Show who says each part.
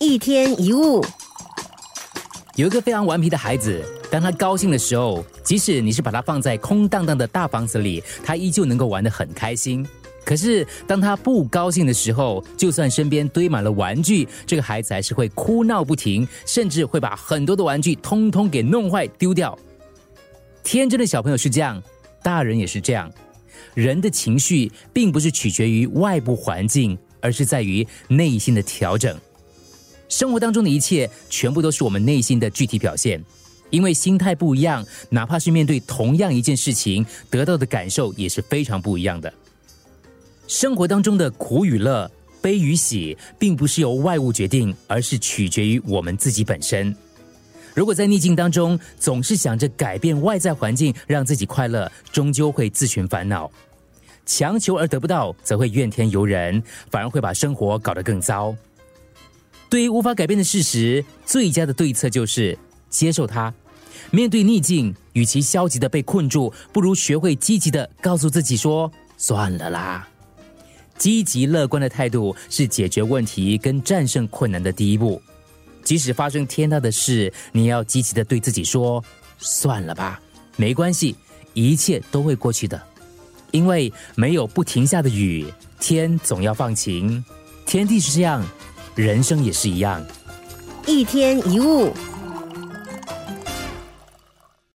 Speaker 1: 一天一物，
Speaker 2: 有一个非常顽皮的孩子，当他高兴的时候，即使你是把他放在空荡荡的大房子里，他依旧能够玩得很开心。可是当他不高兴的时候，就算身边堆满了玩具，这个孩子还是会哭闹不停，甚至会把很多的玩具通通给弄坏丢掉。天真的小朋友是这样，大人也是这样。人的情绪并不是取决于外部环境，而是在于内心的调整。生活当中的一切，全部都是我们内心的具体表现。因为心态不一样，哪怕是面对同样一件事情，得到的感受也是非常不一样的。生活当中的苦与乐、悲与喜，并不是由外物决定，而是取决于我们自己本身。如果在逆境当中总是想着改变外在环境让自己快乐，终究会自寻烦恼。强求而得不到，则会怨天尤人，反而会把生活搞得更糟。对于无法改变的事实，最佳的对策就是接受它。面对逆境，与其消极的被困住，不如学会积极的告诉自己说：“算了啦。”积极乐观的态度是解决问题跟战胜困难的第一步。即使发生天大的事，你要积极的对自己说：“算了吧，没关系，一切都会过去的。”因为没有不停下的雨，天总要放晴。天地是这样。人生也是一样，
Speaker 1: 一天一物。